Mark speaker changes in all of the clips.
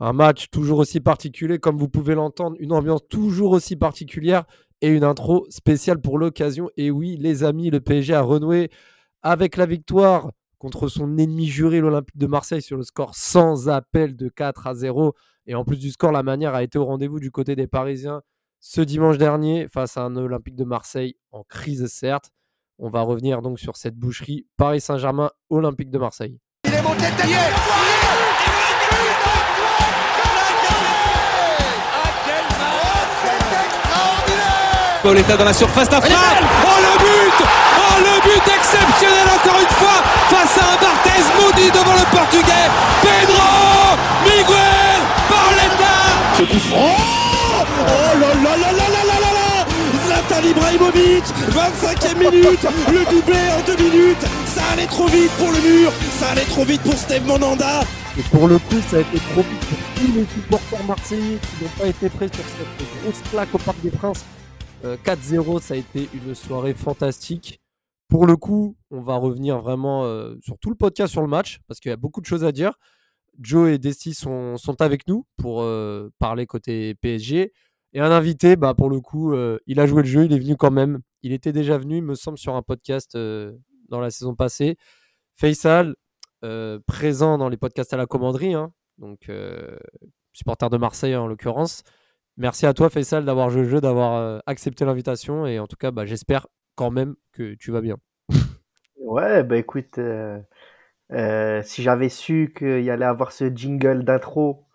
Speaker 1: Un match toujours aussi particulier, comme vous pouvez l'entendre, une ambiance toujours aussi particulière et une intro spéciale pour l'occasion. Et oui, les amis, le PSG a renoué avec la victoire contre son ennemi juré, l'Olympique de Marseille, sur le score sans appel de 4 à 0. Et en plus du score, la manière a été au rendez-vous du côté des Parisiens ce dimanche dernier face à un Olympique de Marseille en crise, certes. On va revenir donc sur cette boucherie Paris Saint-Germain, Olympique de Marseille. Il est monté
Speaker 2: Pauletta dans la surface d'affaire. Oh le but. Oh le but exceptionnel encore une fois face à un Barthez maudit devant le portugais. Pedro Miguel Pauletta
Speaker 3: Ce coup franc. Oh là là là là là là là là. Zlatan Ibrahimovic 25e minute. Le doublé en deux minutes. Ça allait trop vite pour le mur. Ça allait trop vite pour Steve Monanda
Speaker 1: et pour le coup, ça a été trop vite pour tous les supporters marseillais qui n'ont pas été prêts sur cette grosse claque au Parc des Princes 4-0, euh, ça a été une soirée fantastique. Pour le coup, on va revenir vraiment euh, sur tout le podcast sur le match parce qu'il y a beaucoup de choses à dire. Joe et Desti sont, avec nous pour euh, parler côté PSG. Et un invité, bah, pour le coup, il a joué le jeu, il est venu quand même. Il était déjà venu, il me semble, sur un podcast dans la saison passée. Faisal, présent dans les podcasts à la commanderie, hein. donc supporter de Marseille en l'occurrence. Merci à toi, Faisal, d'avoir joué le jeu, d'avoir euh, accepté l'invitation. Et en tout cas, bah, j'espère quand même que tu vas bien.
Speaker 4: ouais, bah écoute, euh, euh, si j'avais su qu'il y allait avoir ce jingle d'intro,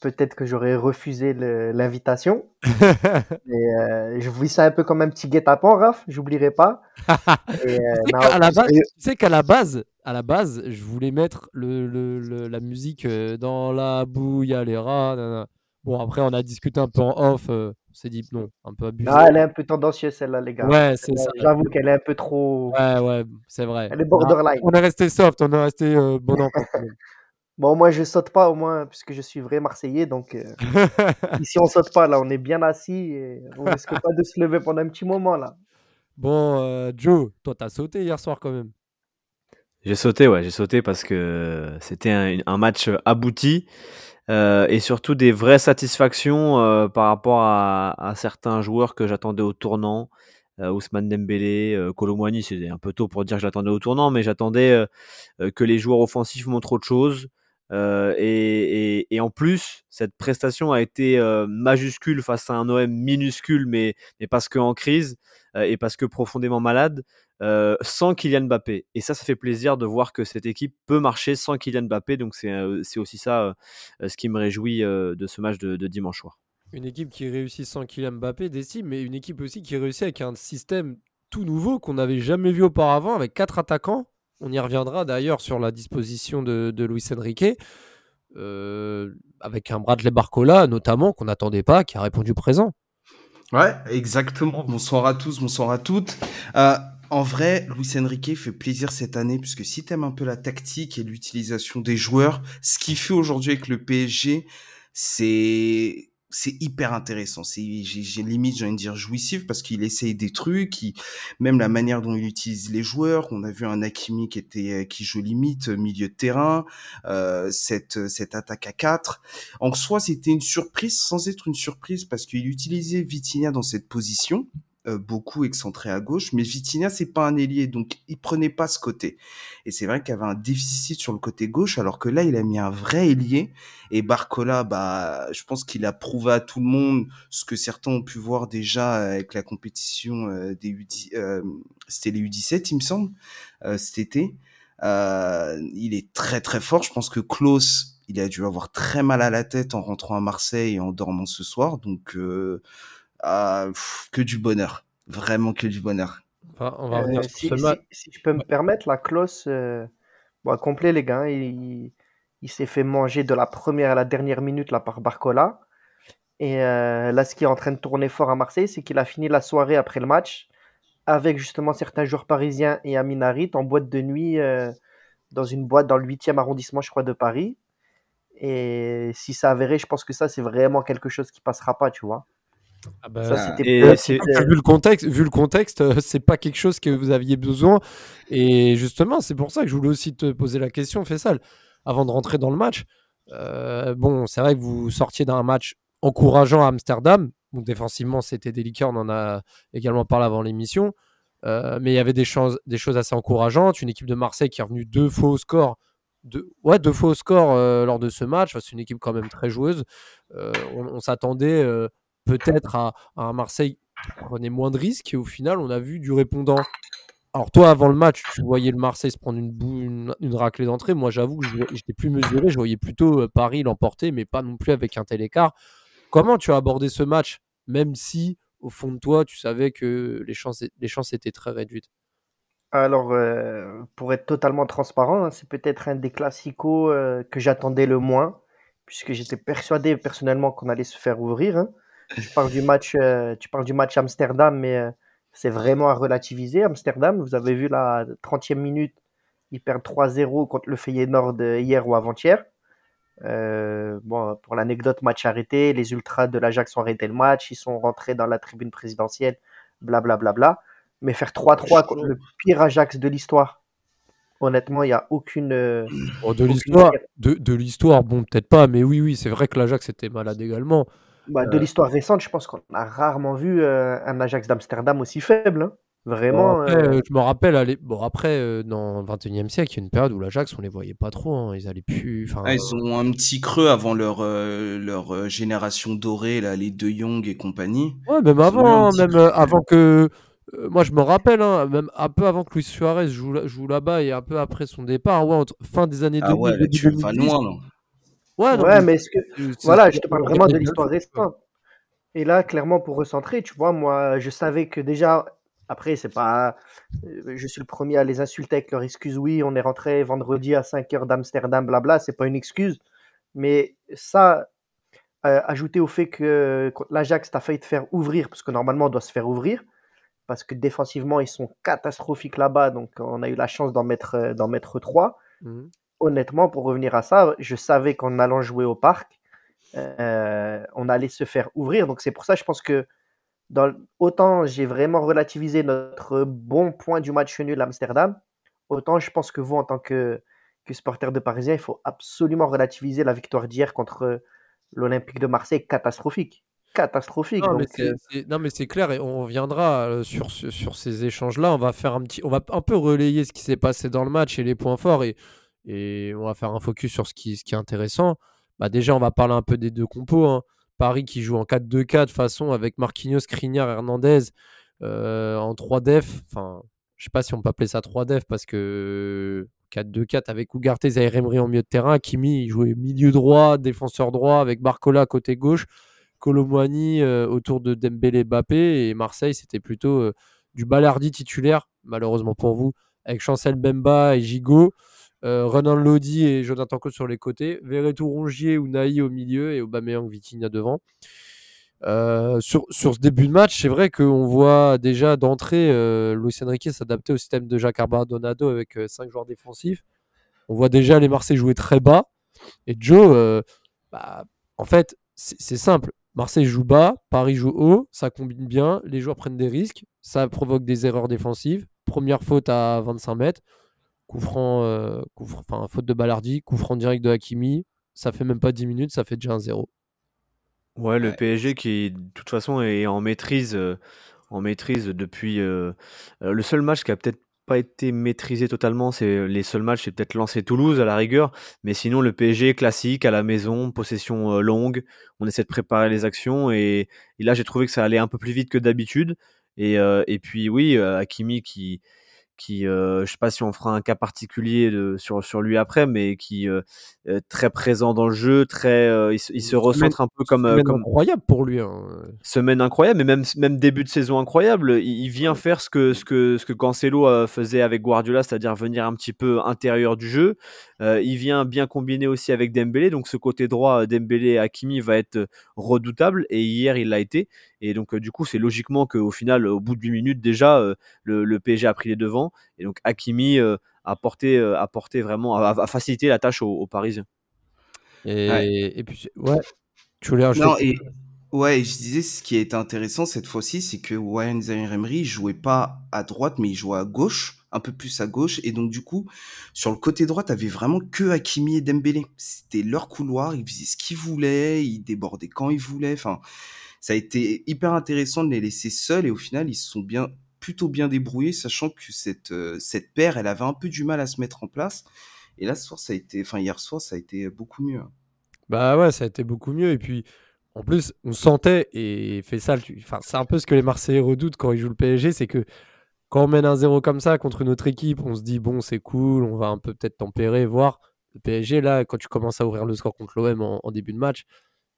Speaker 4: peut-être que j'aurais refusé l'invitation. je vous vis ça un peu comme un petit guet-apens, Raph, j'oublierai pas.
Speaker 1: tu sais qu'à la base, à la base, je voulais mettre le, la musique dans la bouille les rats. Bon, après, on a discuté un peu en off. Euh, on s'est dit non, un peu abusé.
Speaker 4: Ah, elle est un peu tendancieuse, celle-là, les gars.
Speaker 1: Ouais, c'est ça.
Speaker 4: J'avoue qu'elle est un peu trop.
Speaker 1: Ouais, ouais, c'est vrai.
Speaker 4: Elle est borderline.
Speaker 1: on est resté soft, on est resté euh, bon enfant.
Speaker 4: bon, moi, je saute pas au moins, puisque je suis vrai Marseillais. Donc, euh, ici, on saute pas. Là, on est bien assis et on risque pas de se lever pendant un petit moment. là.
Speaker 1: Bon, Joe, toi, t'as sauté hier soir quand même.
Speaker 5: J'ai sauté, ouais, j'ai sauté parce que c'était un, un match abouti. Euh, et surtout des vraies satisfactions euh, par rapport à, à, certains joueurs que j'attendais au tournant. Euh, Ousmane Dembélé, euh, Colomwani, c'est un peu tôt pour dire que j'attendais au tournant, mais j'attendais que les joueurs offensifs montrent autre chose. Et, et, et, en plus, cette prestation a été majuscule face à un OM minuscule, mais, mais parce qu'en crise et parce que profondément malade. Euh, sans Kylian Mbappé. Et ça, ça fait plaisir de voir que cette équipe peut marcher sans Kylian Mbappé. Donc c'est euh, aussi ça euh, ce qui me réjouit de ce match de, dimanche soir.
Speaker 1: Une équipe qui réussit sans Kylian Mbappé, décide, mais une équipe aussi qui réussit avec un système tout nouveau qu'on n'avait jamais vu auparavant, avec quatre attaquants. On y reviendra d'ailleurs sur la disposition de, de Luis Enrique. avec un Bradley Barcola notamment qu'on n'attendait pas, qui a répondu présent.
Speaker 6: Ouais, exactement. Bonsoir à tous, bonsoir à toutes. Euh, en vrai, Luis Enrique fait plaisir cette année, puisque si t'aimes un peu la tactique et l'utilisation des joueurs, ce qu'il fait aujourd'hui avec le PSG, c'est hyper intéressant. C'est, j'ai, limite, j'ai envie de dire jouissif parce qu'il essaye des trucs, même la manière dont il utilise les joueurs. On a vu un Hakimi qui était, qui joue limite milieu de terrain, euh, cette, cette attaque à 4. En soi, c'était une surprise sans être une surprise parce qu'il utilisait Vitinha dans cette position. Euh, beaucoup excentré à gauche, mais Vitinha c'est pas un ailier, donc il prenait pas ce côté. Et c'est vrai qu'il y avait un déficit sur le côté gauche, alors que là il a mis un vrai ailier. Et Barcola, bah, je pense qu'il a prouvé à tout le monde ce que certains ont pu voir déjà avec la compétition euh, des U, euh, c'était les U17 il me semble cet été. il est très très fort. Je pense que Klaus, il a dû avoir très mal à la tête en rentrant à Marseille et en dormant ce soir, donc ah, que du bonheur. Vraiment que du bonheur.
Speaker 4: on va revenir euh, si, si, je peux me permettre, la cloche, euh, bon, complet les gars, il, il s'est fait manger de la première à la dernière minute là, par Barcola. Et euh, là, ce qui est en train de tourner fort à Marseille, c'est qu'il a fini la soirée après le match avec justement certains joueurs parisiens et Amin Harit en boîte de nuit dans une boîte dans le 8e arrondissement, je crois, de Paris. Et si ça avéré, je pense que ça, c'est vraiment quelque chose qui passera pas, tu vois.
Speaker 1: Ah bah, vu le contexte, vu le contexte, euh, c'est pas quelque chose que vous aviez besoin. Et justement, c'est pour ça que je voulais aussi te poser la question, Fessal, avant de rentrer dans le match. bon, c'est vrai que vous sortiez d'un match encourageant à Amsterdam. Donc défensivement, c'était délicat, on en a également parlé avant l'émission. mais il y avait des, choses, des choses assez encourageantes. Une équipe de Marseille qui est revenue deux fois au score. Deux, ouais, deux fois au score lors de ce match. c'est une équipe quand même très joueuse. on, s'attendait peut-être à, un Marseille qui prenait moins de risques. Et au final, on a vu du répondant. Alors toi, avant le match, tu voyais le Marseille se prendre une, raclée d'entrée. Moi, j'avoue que j'étais plus mesuré. Je voyais plutôt euh, Paris l'emporter, mais pas non plus avec un tel écart. Comment tu as abordé ce match, même si, au fond de toi, tu savais que les chances, les chances étaient très réduites?
Speaker 4: Alors, euh, pour être totalement transparent, hein, c'est peut-être un des classicos euh, que j'attendais le moins, puisque j'étais persuadé personnellement qu'on allait se faire ouvrir. Hein. Tu parles du match, tu parles du match Amsterdam, mais c'est vraiment à relativiser. Amsterdam, vous avez vu la 30e minute, ils perdent 3-0 contre le Feyenoord hier ou avant-hier. Euh, bon, pour l'anecdote, match arrêté, les ultras de l'Ajax ont arrêté le match, ils sont rentrés dans la tribune présidentielle, blablabla. Bla, bla, bla. Mais faire 3-3 contre le pire Ajax de l'histoire, honnêtement, il n'y a aucune.
Speaker 1: Oh, de l'histoire, de, de l'histoire, bon, peut-être pas, mais oui, oui, c'est vrai que l'Ajax était malade également.
Speaker 4: Bah, de euh. l'histoire récente, je pense qu'on a rarement vu euh, un Ajax d'Amsterdam aussi faible. Hein. Vraiment.
Speaker 1: Euh. je me rappelle, allez, bon, après, dans le 21e siècle, il y a une période où l'Ajax, on les voyait pas trop. Hein. Ils allaient plus.
Speaker 6: Ah, ils ont un petit creux avant leur, leur génération dorée, là, les De Jong et compagnie.
Speaker 1: Ouais, même avant, même avant que. moi, je me rappelle, hein, même un peu avant que Luis Suarez joue, joue là-bas et un peu après son départ, ouais, fin des années 2000. Ah ouais, tu vas loin, non
Speaker 4: Ouais, mais, est-ce que. Voilà, je te parle vraiment de l'histoire récente. Et là, clairement, pour recentrer, tu vois, moi, je savais que déjà, après, c'est pas. Euh, je suis le premier à les insulter avec leur excuse. Oui, on est rentré vendredi à 5h d'Amsterdam, blabla, c'est pas une excuse. Mais ça, euh, ajouté au fait que l'Ajax t'a failli te faire ouvrir, parce que normalement, on doit se faire ouvrir, parce que défensivement, ils sont catastrophiques là-bas, donc on a eu la chance d'en mettre, euh, d'en mettre 3 honnêtement, pour revenir à ça, je savais qu'en allant jouer au parc, euh, on allait se faire ouvrir. Donc c'est pour ça, je pense que dans, autant j'ai vraiment relativisé notre bon point du match nul à Amsterdam, autant je pense que vous, en tant que, que supporter de Parisien, il faut absolument relativiser la victoire d'hier contre l'Olympique de Marseille, catastrophique. Catastrophique.
Speaker 1: Non, mais c'est clair et on reviendra euh, sur, sur ces échanges-là. On va faire un petit, on va un peu relayer ce qui s'est passé dans le match et les points forts et et on va faire un focus sur ce qui, est intéressant. Bah déjà, on va parler un peu des deux compos. Hein. Paris qui joue en 4-2-4 façon avec Marquinhos, Skriniar, Hernandez euh, en 3 def. Enfin, je sais pas si on peut appeler ça 3 def parce que 4-2-4 avec Ugarte, Zaire Emery en milieu de terrain. Kimi jouait milieu droit, défenseur droit avec Barcola côté gauche. Colomwani euh, autour de Dembélé Bappé et Marseille c'était plutôt euh, du Balardi titulaire malheureusement pour vous avec Chancel Bemba et Gigot Renan Lodi et Jonathan Cote sur les côtés, Verretou Rongier ou Naï au milieu et Aubameyang Vitinha devant. Euh, sur, sur, ce début de match, c'est vrai qu'on voit déjà d'entrée euh, Luis Enrique s'adapter au système de Jacques Donado avec 5 joueurs défensifs. On voit déjà les Marseillais jouer très bas. Et Joe, bah, en fait, c'est simple. Marseille joue bas, Paris joue haut, ça combine bien, les joueurs prennent des risques, ça provoque des erreurs défensives. Première faute à 25 mètres. Coup franc, euh, enfin, faute de Ballardi, coup franc direct de Hakimi. Ça fait même pas 10 minutes, ça fait déjà un 0.
Speaker 5: Ouais, le PSG qui, de toute façon, est en maîtrise, euh, en maîtrise depuis. Euh, le seul match qui a peut-être pas été maîtrisé totalement, c'est les seuls matchs, c'est peut-être lancer Toulouse à la rigueur, mais sinon le PSG classique à la maison, possession longue, on essaie de préparer les actions et, là j'ai trouvé que ça allait un peu plus vite que d'habitude et, et puis oui, Hakimi qui qui, euh, je sais pas si on fera un cas particulier de, sur, sur lui après, mais qui euh, est très présent dans le jeu, très, euh, il, se recentre un peu comme,
Speaker 1: semaine
Speaker 5: comme
Speaker 1: incroyable pour lui. Hein.
Speaker 5: Semaine incroyable, mais même même début de saison incroyable. Il, vient faire ce que ce que ce que Cancelo faisait avec Guardiola, c'est-à-dire venir un petit peu intérieur du jeu. il vient bien combiner aussi avec Dembélé, donc ce côté droit Dembélé et Hakimi va être redoutable. Et hier il l'a été. Et donc, du coup, c'est logiquement qu'au final, au bout de 8 minutes, déjà, le, le, PSG a pris les devants. Et donc, Hakimi a, porté, a porté vraiment, a, facilité la tâche aux, Parisiens.
Speaker 1: Et, et, puis, ouais, tu voulais rajouter
Speaker 6: non, et, Ouais, je disais, ce qui est intéressant cette fois-ci, c'est que Wayne Zaire Emery jouait pas à droite, mais il jouait à gauche un peu plus à gauche. Et donc, du coup, sur le côté droit, t'avais vraiment que Hakimi et Dembélé. C'était leur couloir, ils faisaient ce qu'ils voulaient, ils débordaient quand ils voulaient. Enfin, ça a été hyper intéressant de les laisser seuls et au final, ils se sont bien, plutôt bien débrouillés, sachant que cette, euh, cette paire, elle avait un peu du mal à se mettre en place. Et là, ce soir, ça a été, enfin, hier soir, ça a été beaucoup mieux. Hein.
Speaker 1: Bah ouais, ça a été beaucoup mieux. Et puis, en plus, on sentait, et fait ça, enfin, c'est un peu ce que les Marseillais redoutent quand ils jouent le PSG, c'est que quand on mène un 0 comme ça contre une autre équipe, on se dit, bon, c'est cool, on va un peu peut-être tempérer, voir. Le PSG, là, quand tu commences à ouvrir le score contre l'OM en, début de match,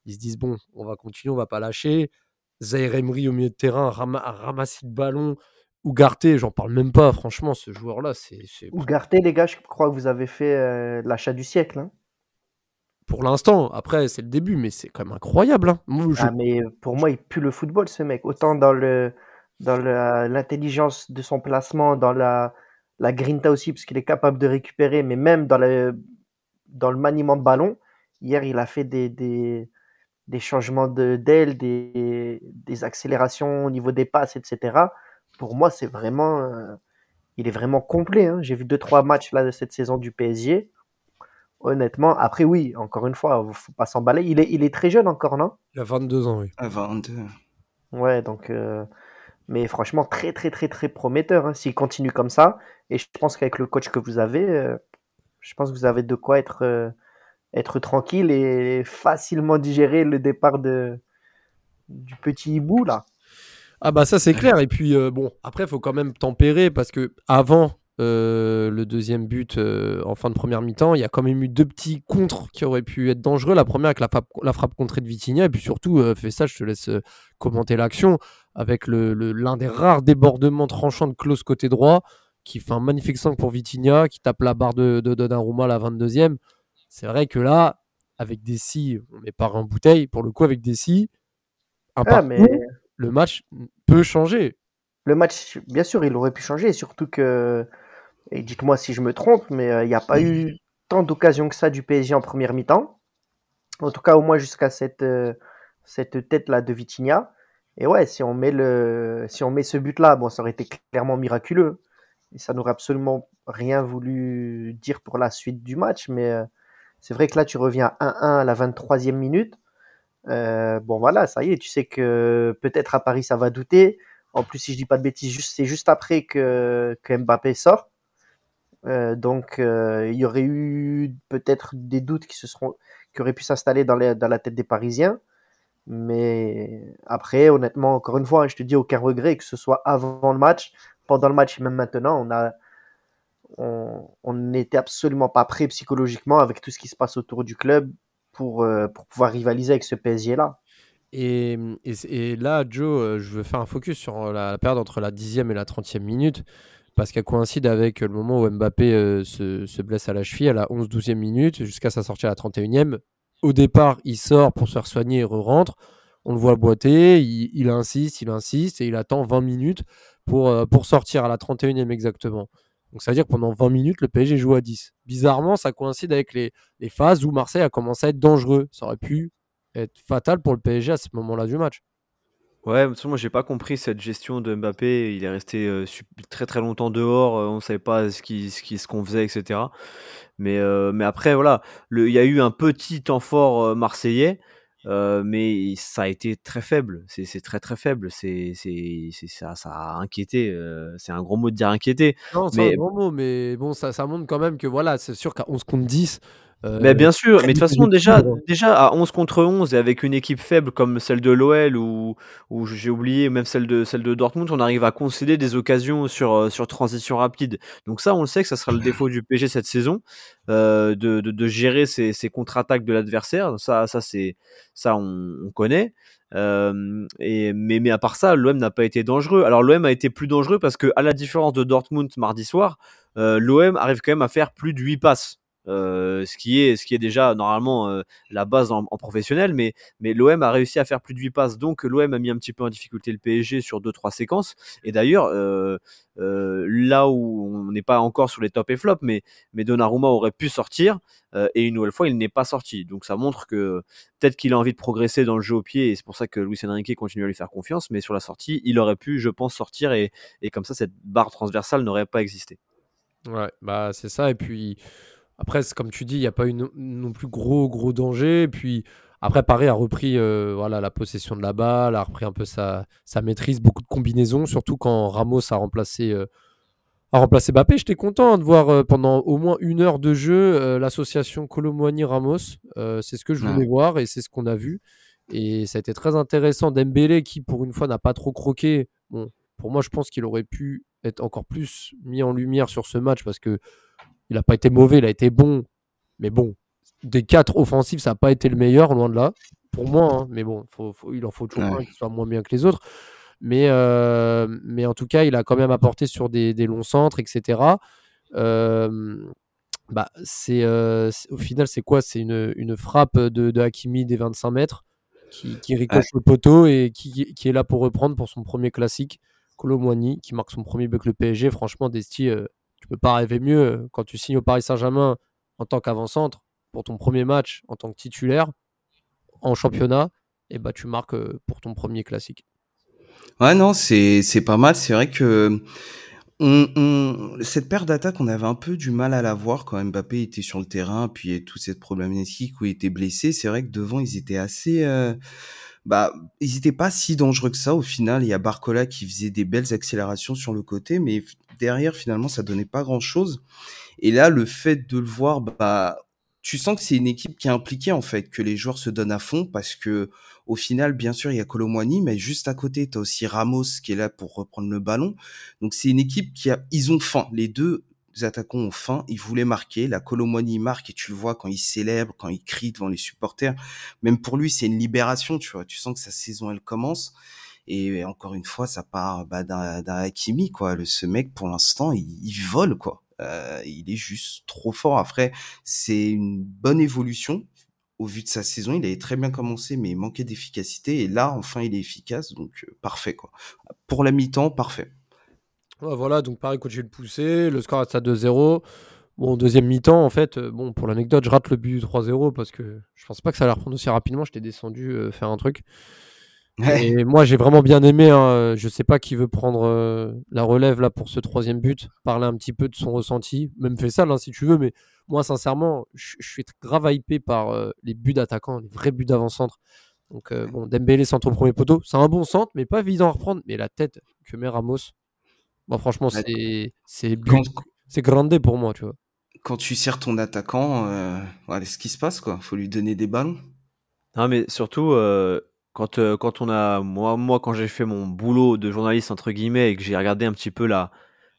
Speaker 1: ils se disent, bon, on va continuer, on va pas lâcher. Zaire Emery au milieu de terrain a ramassé le ballon. Ougarté, j'en parle même pas, franchement, ce joueur-là, c'est.
Speaker 4: Ougarté, les gars, je crois que vous avez fait euh, l'achat du siècle. Hein
Speaker 1: pour l'instant. Après, c'est le début, mais c'est quand même incroyable. Hein.
Speaker 4: Ah, mais pour moi, il pue le football, ce mec. Autant dans le dans l'intelligence de son placement, dans la, la grinta aussi, parce qu'il est capable de récupérer, mais même dans le, dans le maniement de ballon. Hier, il a fait des, des, des changements d'aile, des, des accélérations au niveau des passes, etc. Pour moi, c'est vraiment. Euh, il est vraiment complet. Hein. J'ai vu deux trois matchs là de cette saison du PSG honnêtement. Après, oui, encore une fois, il faut pas s'emballer. Il est, il est très jeune encore, non?
Speaker 1: Il a 22 ans, oui.
Speaker 6: À 22.
Speaker 4: Ouais, donc. Euh, mais franchement, très, très, très, très prometteur. Hein, S'il continue comme ça. Et je pense qu'avec le coach que vous avez, euh, je pense que vous avez de quoi être, euh, être tranquille et facilement digérer le départ de, du petit hibou, là.
Speaker 1: Ah, bah, ça, c'est clair. Et puis, bon, après, il faut quand même tempérer parce que avant euh, le deuxième but euh, en fin de première mi-temps. Il y a quand même eu deux petits contres qui auraient pu être dangereux. La première avec la frappe, la frappe contrée de Vitinha. Et puis surtout, euh, fais ça, je te laisse commenter l'action. Avec l'un le, des rares débordements tranchants de Klaus côté droit, qui fait un magnifique 5 pour Vitinha, qui tape la barre de, de Donnarumma à la 22e. C'est vrai que là, avec Dessy, on met pas un bouteille. Pour le coup, avec Dessy, un ah, mais... le match peut changer.
Speaker 4: Le match, bien sûr, il aurait pu changer. Surtout que et dites-moi si je me trompe, mais euh, il n'y a pas eu tant d'occasions que ça du PSG en première mi-temps. En tout cas, au moins jusqu'à cette, euh, cette tête-là de Vitinha. Et ouais, si on met, le, si on met ce but-là, bon, ça aurait été clairement miraculeux. Et ça n'aurait absolument rien voulu dire pour la suite du match. Mais euh, c'est vrai que là, tu reviens 1-1 à la 23e minute. bon, voilà, ça y est, tu sais que peut-être à Paris, ça va douter. En plus, si je dis pas de bêtises, c'est juste après que, Mbappé sort. Euh, donc, euh, il y aurait eu peut-être des doutes qui, se seront, qui auraient pu s'installer dans, dans, la tête des Parisiens. Mais après, honnêtement, encore une fois, hein, je te dis aucun regret, que ce soit avant le match, pendant le match et même maintenant, on a, on n'était absolument pas prêt psychologiquement avec tout ce qui se passe autour du club pour, euh, pour pouvoir rivaliser avec ce PSG-là.
Speaker 1: Et, et, là, Joe, je veux faire un focus sur la, la période entre la 10e et la 30e minute parce qu'elle coïncide avec le moment où Mbappé euh, se, blesse à la cheville à la 11-12e minute jusqu'à sa sortie à la 31e. Au départ, il sort pour se faire soigner et re-rentre. On le voit boiter, il, insiste, il insiste et il attend 20 minutes pour, euh, pour sortir à la 31e exactement. Donc ça veut dire que pendant 20 minutes, le PSG joue à 10. Bizarrement, ça coïncide avec les, phases où Marseille a commencé à être dangereux. Ça aurait pu être fatal pour le PSG à ce moment-là du match.
Speaker 5: Ouais, moi j'ai pas compris cette gestion de Mbappé. Il est resté euh, très très longtemps dehors. Euh, on savait pas ce qui ce qu'on faisait, etc. Mais euh, mais après voilà, il y a eu un petit temps fort marseillais, mais ça a été très faible. C'est très très faible. C'est ça ça a inquiété. c'est un gros mot de dire inquiété.
Speaker 1: Non, c'est un gros mot, mais bon ça ça montre quand même que voilà, c'est sûr qu'à 11 contre 10
Speaker 5: euh, mais bien sûr, mais de toute façon, déjà, déjà à 11 contre 11 et avec une équipe faible comme celle de l'OL ou, ou j'ai oublié, même celle de, celle de Dortmund, on arrive à concéder des occasions sur, euh, sur transition rapide. Donc, ça, on le sait que ça sera le défaut du PG cette saison, euh, de, de, de, gérer ces, ces contre-attaques de l'adversaire. Ça, ça, c'est, ça on, on connaît. Euh, et, mais, mais à part ça, l'OM n'a pas été dangereux. Alors, l'OM a été plus dangereux parce que, à la différence de Dortmund mardi soir, euh, l'OM arrive quand même à faire plus de 8 passes ce, qui est, ce qui est déjà normalement la base en, professionnel, mais, mais l'OM a réussi à faire plus de 8 passes, donc l'OM a mis un petit peu en difficulté le PSG sur 2-3 séquences. Et d'ailleurs, là où on n'est pas encore sur les top et flop, mais, mais Donnarumma aurait pu sortir, et une nouvelle fois, il n'est pas sorti. Donc ça montre que peut-être qu'il a envie de progresser dans le jeu au pied, et c'est pour ça que Luis Enrique continue à lui faire confiance, mais sur la sortie, il aurait pu, je pense, sortir, et, et comme ça, cette barre transversale n'aurait pas existé.
Speaker 1: Ouais, bah c'est ça, et puis après, comme tu dis, il n'y a pas eu non plus gros, gros danger. Et puis après, Paris a repris euh, voilà, la possession de la balle, a repris un peu sa, sa maîtrise, beaucoup de combinaisons, surtout quand Ramos a remplacé, euh, a remplacé Bappé. J'étais content de voir euh, pendant au moins une heure de jeu l'association Colomboigny-Ramos. c'est ce que je voulais voir et c'est ce qu'on a vu. Et ça a été très intéressant. Dembélé, qui pour une fois n'a pas trop croqué. Bon, pour moi, je pense qu'il aurait pu être encore plus mis en lumière sur ce match parce que il n'a pas été mauvais, il a été bon. Mais bon, des quatre offensifs, ça n'a pas été le meilleur, loin de là. Pour moi, hein. mais bon, il en faut toujours un qui soit moins bien que les autres. Mais, euh, mais en tout cas, il a quand même apporté sur des, longs centres, etc. Euh, bah, euh, c'est, au final, c'est quoi? C'est une, frappe de, Hakimi des 25 mètres qui, qui ricoche le poteau et qui, est là pour reprendre pour son premier classique. Colomboigny qui marque son premier buck le PSG. Franchement, Desti, tu peux pas rêver mieux euh, quand tu signes au Paris Saint-Germain en tant qu'avant-centre pour ton premier match en tant que titulaire en championnat, et bah tu marques euh, pour ton premier classique.
Speaker 6: Ouais, non, c'est pas mal. C'est vrai que cette paire d'attaques, on avait un peu du mal à la voir quand Mbappé était sur le terrain, puis toute cette problématique où il était blessé. C'est vrai que devant, ils étaient assez. Euh, bah, ils n'étaient pas si dangereux que ça. Au final, il y a Barcola qui faisait des belles accélérations sur le côté, mais derrière, finalement, ça donnait pas grand chose. Et là, le fait de le voir, bah, tu sens que c'est une équipe qui est impliquée, en fait, que les joueurs se donnent à fond parce que, au final, bien sûr, il y a Colomwani, mais juste à côté, tu aussi Ramos qui est là pour reprendre le ballon. Donc, c'est une équipe qui a, ils ont faim. Les deux attaquants ont faim. Ils voulaient marquer. La Colomwani marque et tu le vois quand il célèbre, quand il crie devant les supporters. Même pour lui, c'est une libération, tu vois. Tu sens que sa saison, elle commence. Et encore une fois, ça part bah, d'un Hakimi, quoi. Le, ce mec, pour l'instant, il, il, vole, quoi. Euh, il est juste trop fort. Après, c'est une bonne évolution. Au vu de sa saison, il avait très bien commencé, mais il manquait d'efficacité. Et là, enfin, il est efficace, donc euh, parfait, quoi. Pour la mi-temps, parfait.
Speaker 1: Voilà, donc Paris continue de pousser. Le score est à 2-0. Bon, deuxième mi-temps, en fait, euh, bon, pour l'anecdote, je rate le but 3-0 parce que je pense pas que ça allait reprendre aussi rapidement. J'étais descendu faire un truc. Et moi, j'ai vraiment bien aimé. Hein, je sais pas qui veut prendre euh, la relève là pour ce troisième but, parler un petit peu de son ressenti, même fait ça si tu veux. Mais moi, sincèrement, je suis grave hypé par euh, les buts d'attaquants, les vrais buts d'avant-centre. Donc, euh, bon, Dembélé centre au premier poteau, c'est un bon centre, mais pas évident à reprendre. Mais la tête que met Ramos, moi, franchement, c'est c'est c'est grandé pour moi, tu vois.
Speaker 6: Quand tu sers ton attaquant, voilà ce qui se passe, quoi. Faut lui donner des ballons.
Speaker 5: Non, mais surtout quand, euh, quand on a moi moi quand j'ai fait mon boulot de journaliste entre guillemets et que j'ai regardé un petit peu la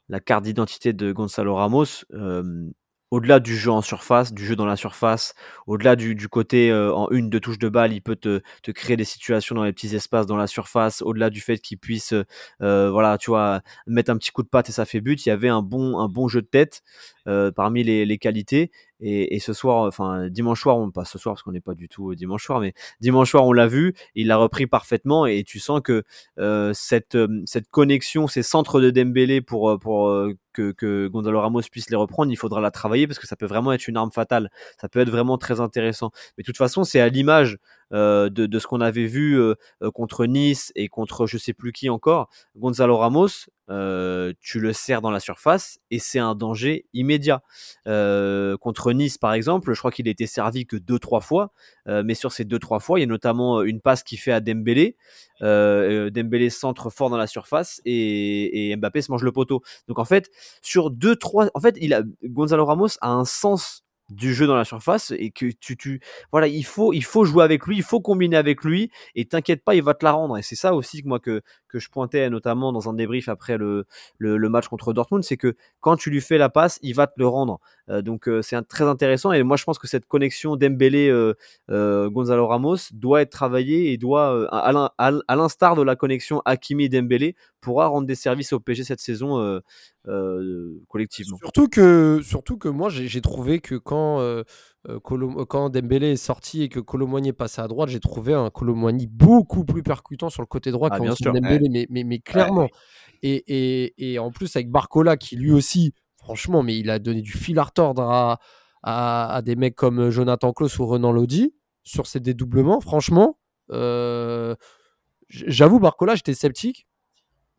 Speaker 5: la carte d'identité de Gonzalo Ramos, euh, au-delà du jeu en surface, du jeu dans la surface, au-delà du, du côté euh, en une de touche de balle, il peut te, créer des situations dans les petits espaces dans la surface, au-delà du fait qu'il puisse, euh, voilà, tu vois, mettre un petit coup de patte et ça fait but. Il y avait un bon, un bon jeu de tête euh, parmi les, les qualités. Et, et, ce soir, enfin dimanche soir, on, pas ce soir parce qu'on n'est pas du tout dimanche soir, mais dimanche soir on l'a vu, il l'a repris parfaitement et tu sens que euh, cette cette connexion, ces centres de Dembélé pour pour que, que Ramos puisse les reprendre, il faudra la travailler parce que ça peut vraiment être une arme fatale. Ça peut être vraiment très intéressant. Mais de toute façon, c'est à l'image euh, de, de, ce qu'on avait vu euh, euh, contre Nice et contre je sais plus qui encore. Gonzalo Ramos, euh, tu le sers dans la surface et c'est un danger immédiat. Euh, contre Nice, par exemple, je crois qu'il a été servi que deux trois fois, mais sur ces deux trois fois, il y a notamment une passe qui fait à Dembélé. Dembélé centre fort dans la surface et, et, Mbappé se mange le poteau. Donc en fait, sur deux trois, en fait, il a Gonzalo Ramos a un sens du jeu dans la surface et que tu, tu voilà il faut il faut jouer avec lui il faut combiner avec lui et t'inquiète pas il va te la rendre. Et c'est ça aussi que moi que que je pointais notamment dans un débrief après le le, le match contre Dortmund c'est que quand tu lui fais la passe il va te le rendre donc c'est très intéressant et moi je pense que cette connexion Dembélé Gonzalo Ramos doit être travaillée et doit à l'instar de la connexion Hakimi Dembélé pourra rendre des services au PSG cette saison collectivement.
Speaker 1: Surtout que surtout que moi j'ai trouvé que quand quand Dembélé est sorti et que Colomboigny est passé à droite, j'ai trouvé un Colomboigny beaucoup plus percutant sur le côté droit ah, que Dembélé, mais, mais, mais, clairement. Et, et, et, en plus, avec Barcola, qui lui aussi, franchement, mais il a donné du fil à retordre à, à, des mecs comme Jonathan Klaus ou Renan Lodi sur ses dédoublements. Franchement, euh, j'avoue, Barcola, j'étais sceptique.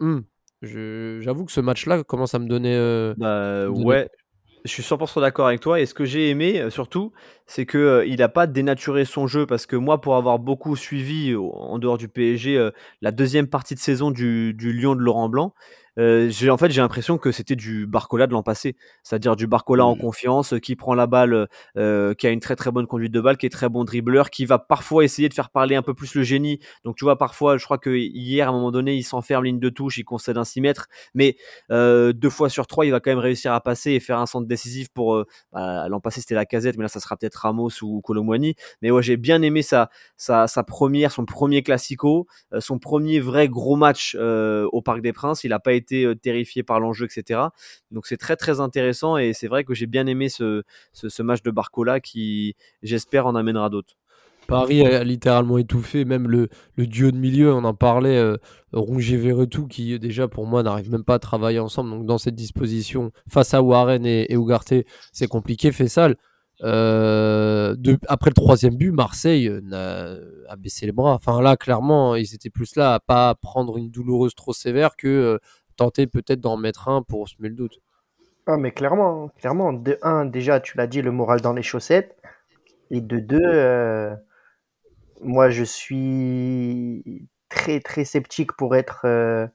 Speaker 1: Hmm. J'avoue que ce match-là commence à me donner. Euh,
Speaker 5: bah, ouais, je suis 100% d'accord avec toi. Et ce que j'ai aimé, euh, surtout, c'est qu'il euh, il n'a pas dénaturé son jeu. Parce que moi, pour avoir beaucoup suivi, en dehors du PSG, la deuxième partie de saison du, du Lyon de Laurent Blanc, euh, j'ai en fait j'ai l'impression que c'était du Barcola de l'an passé, c'est-à-dire du Barcola en mmh. confiance, qui prend la balle, euh, qui a une très très bonne conduite de balle, qui est très bon dribbleur, qui va parfois essayer de faire parler un peu plus le génie. Donc tu vois parfois, je crois que hier à un moment donné, il s'enferme ligne de touche, il concède un 6 mètres, mais euh, deux fois sur trois, il va quand même réussir à passer et faire un centre décisif pour. Bah, l'an passé c'était la casette, mais là ça sera peut-être Ramos ou Colomwani. Mais ouais, j'ai bien aimé sa, sa, sa première, son premier classico, son premier vrai gros match au Parc des Princes. Il a pas été euh, terrifié par l'enjeu, etc. Donc c'est très très intéressant et c'est vrai que j'ai bien aimé ce, ce, match de Barcola qui, j'espère, en amènera d'autres.
Speaker 1: Paris a littéralement étouffé, même le, le duo de milieu, on en parlait, euh, Rongier-Verretou, qui déjà pour moi n'arrive même pas à travailler ensemble. Donc dans cette disposition, face à Warren et, et c'est compliqué, fait sale. Euh, après le troisième but, Marseille euh, a, baissé les bras. Enfin là, clairement, ils étaient plus là à pas prendre une douloureuse trop sévère que tenter peut-être d'en mettre un pour semer le doute.
Speaker 4: Ah, mais clairement, clairement. De un, déjà, tu l'as dit, le moral dans les chaussettes. Et de deux, euh, moi, je suis très, très sceptique pour être, euh,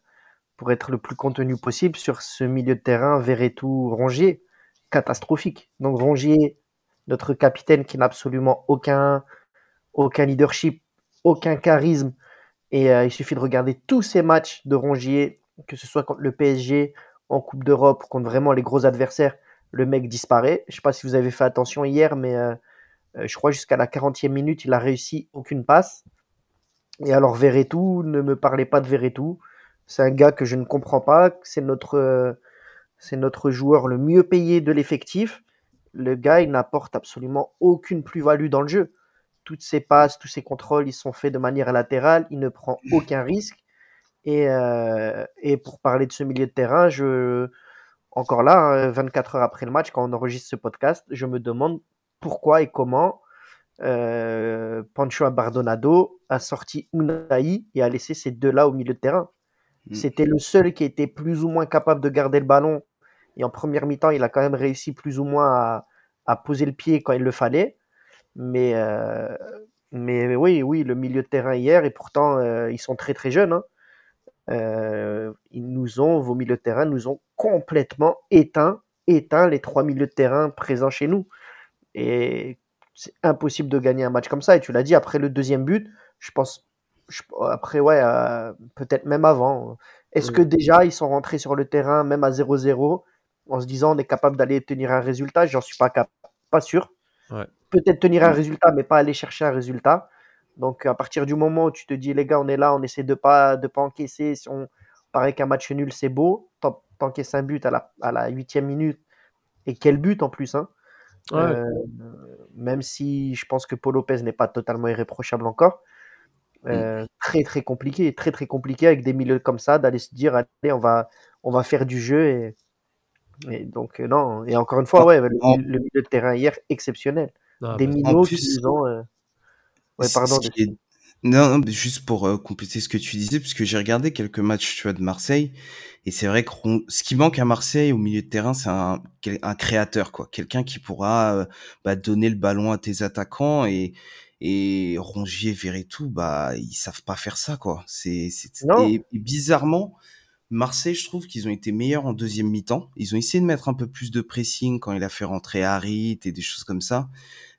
Speaker 4: pour être le plus contenu possible sur ce milieu de terrain, Verretou, Rongier. Catastrophique. Donc, Rongier, notre capitaine qui n'a absolument aucun, aucun leadership, aucun charisme. Et euh, il suffit de regarder tous ces matchs de Rongier que ce soit contre le PSG, en Coupe d'Europe, contre vraiment les gros adversaires, le mec disparaît. Je ne sais pas si vous avez fait attention hier, mais euh, euh, je crois jusqu'à la 40e minute, il a réussi aucune passe. Et alors Verretou, ne me parlez pas de Verretou. C'est un gars que je ne comprends pas. C'est notre, euh, c'est notre joueur le mieux payé de l'effectif. Le gars, il n'apporte absolument aucune plus-value dans le jeu. Toutes ses passes, tous ses contrôles, ils sont faits de manière latérale. Il ne prend aucun risque. Et, euh, et pour parler de ce milieu de terrain, je, encore là, 24 hein, heures après le match, quand on enregistre ce podcast, je me demande pourquoi et comment euh, Pancho Abardonado a sorti Unai et a laissé ces deux-là au milieu de terrain. Mm. C'était le seul qui était plus ou moins capable de garder le ballon. Et en première mi-temps, il a quand même réussi plus ou moins à, à poser le pied quand il le fallait. Mais, euh, mais oui, oui, le milieu de terrain hier, et pourtant, euh, ils sont très très jeunes. Hein. Euh, ils nous ont, vos milieux de terrain nous ont complètement éteint, éteint les trois milieux de terrain présents chez nous. Et c'est impossible de gagner un match comme ça. Et tu l'as dit, après le deuxième but, je pense, après, ouais, euh, peut-être même avant. Est-ce que déjà ils sont rentrés sur le terrain, même à 0-0, en se disant on est capable d'aller tenir un résultat? J'en suis pas, pas sûr. Peut-être tenir un résultat, mais pas aller chercher un résultat. Donc à partir du moment où tu te dis les gars on est là, on essaie de pas de pas encaisser, si on paraît qu'un match nul c'est beau, t'encaisses un but à la à la huitième minute et quel but en plus hein. Euh, même si je pense que Paul Lopez n'est pas totalement irréprochable encore. Euh, très très compliqué, très très compliqué avec des milieux comme ça d'aller se dire allez on va on va faire du jeu et, donc euh, non et encore une fois ouais le, milieu de terrain hier exceptionnel. des minots qui ont
Speaker 6: Ouais, pardon. Non, juste pour euh, compléter ce que tu disais, puisque j'ai regardé quelques matchs, tu vois, de Marseille, et c'est vrai que ce qui manque à Marseille au milieu de terrain, c'est un, un créateur, quoi, quelqu'un qui pourra euh, bah, donner le ballon à tes attaquants et et Rongier, tout, bah ils savent pas faire ça, quoi. C'est et, et, bizarrement, Marseille, je trouve qu'ils ont été meilleurs en deuxième mi-temps. Ils ont essayé de mettre un peu plus de pressing quand il a fait rentrer Harit et des choses comme ça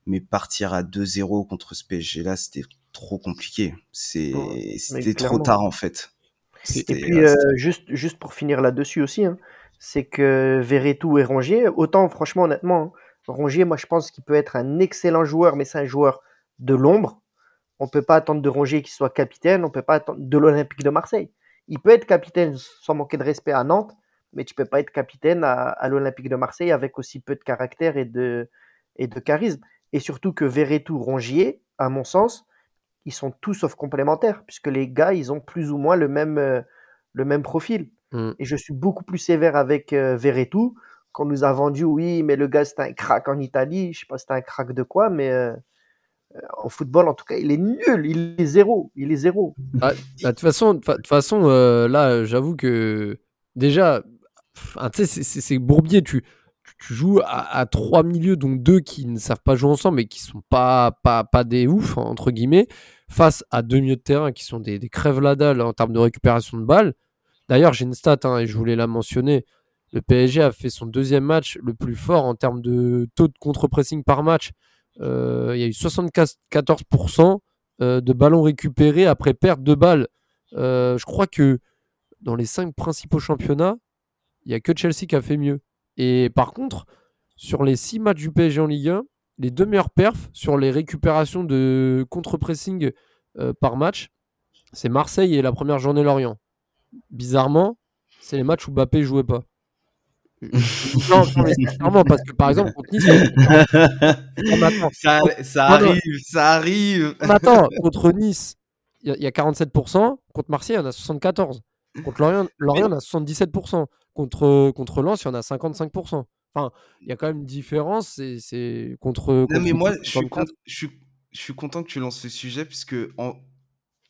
Speaker 6: mais partir à 2-0 contre ce PSG là, c'était trop compliqué. C'était trop tard en fait.
Speaker 4: Et puis euh, juste, juste pour finir là-dessus aussi, hein, c'est que Verretou et Rongier, autant franchement honnêtement, hein, Rongier, moi, je pense qu'il peut être un excellent joueur, mais c'est un joueur de l'ombre. On ne peut pas attendre de Rongier qu'il soit capitaine, on ne peut pas attendre de l'Olympique de Marseille. Il peut être capitaine sans manquer de respect à Nantes, mais tu peux pas être capitaine à, l'Olympique de Marseille avec aussi peu de caractère et de, et de charisme. Et surtout que Verretou, Rongier, à mon sens, ils sont tous sauf complémentaires, puisque les gars, ils ont plus ou moins le même, euh, le même profil. Mm. Et je suis beaucoup plus sévère avec euh, Verretou, qu'on nous a vendu, oui, mais le gars, c'est un crack en Italie. Je sais pas si c'est un crack de quoi, mais euh, en football, en tout cas, il est nul, il est zéro. Il est zéro.
Speaker 1: Ah, bah, de toute façon, de façon là, j'avoue que déjà, sais, c'est Bourbier, tu, tu joues à, trois milieux, donc deux qui ne savent pas jouer ensemble, mais qui sont pas, pas, pas des ouf, entre guillemets, face à deux milieux de terrain qui sont des, des crèves la dalle en termes de récupération de balles. D'ailleurs, j'ai une stat, hein, et je voulais la mentionner. Le PSG a fait son deuxième match le plus fort en termes de taux de contre-pressing par match. Euh, il y a eu 74% euh, de ballons récupérés après perte de balles. Euh, je crois que dans les cinq principaux championnats, il n'y a que Chelsea qui a fait mieux. Et par contre, sur les six matchs du PSG en Ligue 1, les deux meilleurs perfs sur les récupérations de contre-pressing euh, par match, c'est Marseille et la première journée Lorient. Bizarrement, c'est les matchs où Mbappé jouait pas. non, non, parce que par exemple, contre Nice.
Speaker 6: ça, ça arrive, ça arrive.
Speaker 1: Attends, contre Nice, il y, a 47%. Contre Marseille, il y en a 74%. Contre Lorient, Lorient on a 77%. Contre, contre Lens, il y en a 55%. Enfin, il y a quand même une différence. C'est contre.
Speaker 6: Non, mais moi, je suis, je, suis, content que tu lances ce sujet, puisque en...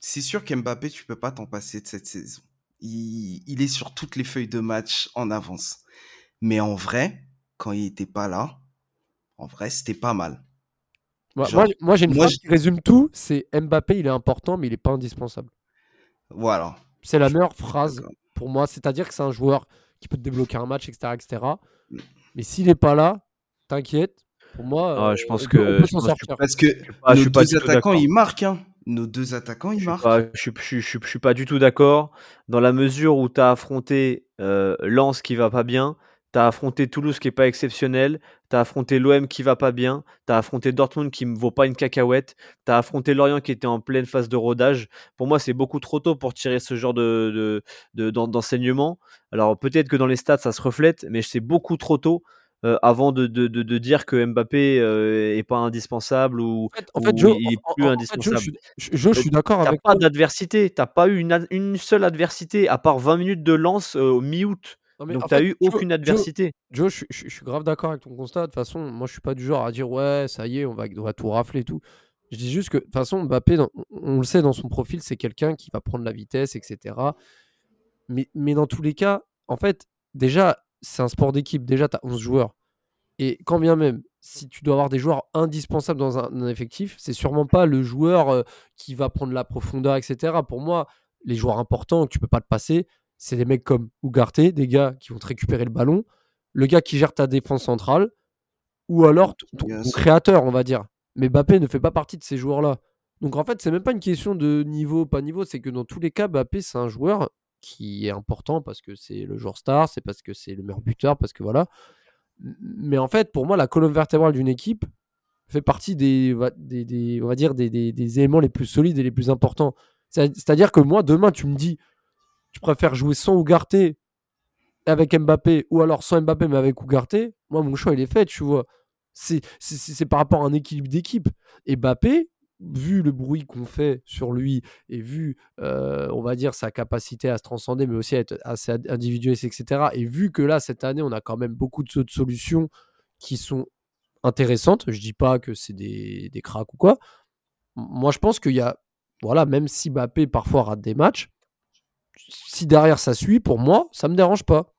Speaker 6: c'est sûr qu'Mbappé, tu peux pas t'en passer de cette saison. Il, il, est sur toutes les feuilles de match en avance. Mais en vrai, quand il était pas là, en vrai, c'était pas mal.
Speaker 1: moi, moi j'ai une phrase qui résume tout c'est Mbappé, il est important, mais il est pas indispensable.
Speaker 6: Voilà.
Speaker 1: C'est la meilleure phrase pour moi. C'est-à-dire que c'est un joueur qui peut te débloquer un match, etc. etc. Mais s'il n'est pas là, t'inquiète. Pour moi,
Speaker 5: ah, je pense que.
Speaker 6: Parce que nos suis deux attaquants, ils marquent. Hein. Nos deux attaquants, ils marquent.
Speaker 5: je, je, je, suis pas du tout d'accord. Dans la mesure où tu as affronté euh, Lens qui va pas bien, tu as affronté Toulouse qui est pas exceptionnel, tu as affronté l'OM qui va pas bien, tu as affronté Dortmund qui ne vaut pas une cacahuète, tu as affronté Lorient qui était en pleine phase de rodage. Pour moi, c'est beaucoup trop tôt pour tirer ce genre de, d'enseignement. Alors peut-être que dans les stats, ça se reflète, mais c'est beaucoup trop tôt. Euh, avant de, dire que Mbappé euh, est pas indispensable ou,
Speaker 1: en fait, il est plus indispensable. je, suis d'accord avec
Speaker 5: pas d'adversité, t'as pas eu une, une, seule adversité à part 20 minutes de lance euh, au mi-août. Donc, tu n'as eu aucune adversité.
Speaker 1: Joe, je, suis grave d'accord avec ton constat. De toute façon, moi, je suis pas du genre à dire ouais, ça y est, on va, on va tout rafler et tout. Je dis juste que, de toute façon, Mbappé, on le sait dans son profil, c'est quelqu'un qui va prendre la vitesse, etc. Mais, mais dans tous les cas, en fait, déjà, c'est un sport d'équipe. Déjà, tu as 11 joueurs. Et quand bien même, si tu dois avoir des joueurs indispensables dans un, effectif, c'est sûrement pas le joueur euh, qui va prendre la profondeur, etc. Pour moi, les joueurs importants, tu peux pas te passer, c'est des mecs comme Ugarte, des gars qui vont te récupérer le ballon, le gars qui gère ta défense centrale, ou alors ton, créateur, on va dire. Mais Bappé ne fait pas partie de ces joueurs-là. Donc en fait, c'est même pas une question de niveau, pas niveau, c'est que dans tous les cas, Bappé, c'est un joueur qui est important parce que c'est le joueur star, c'est parce que c'est le meilleur buteur, parce que voilà. Mais en fait, pour moi, la colonne vertébrale d'une équipe fait partie des, des, on va dire, des, des, éléments les plus solides et les plus importants. C'est-à-dire que moi, demain, tu me dis, tu préfères jouer sans Ugarte avec Mbappé ou alors sans Mbappé mais avec Ugarte, moi mon choix il est fait, tu vois. C'est par rapport à un équilibre d'équipe. Et Mbappé, vu le bruit qu'on fait sur lui et vu, euh, on va dire, sa capacité à se transcender, mais aussi à être assez individualiste, etc. Et vu que là, cette année, on a quand même beaucoup de, solutions qui sont intéressantes, je dis pas que c'est des, des cracks ou quoi. Moi, je pense qu'il y a, voilà, même si Mbappé parfois rate des matchs, si derrière ça suit, pour moi, ça me dérange pas.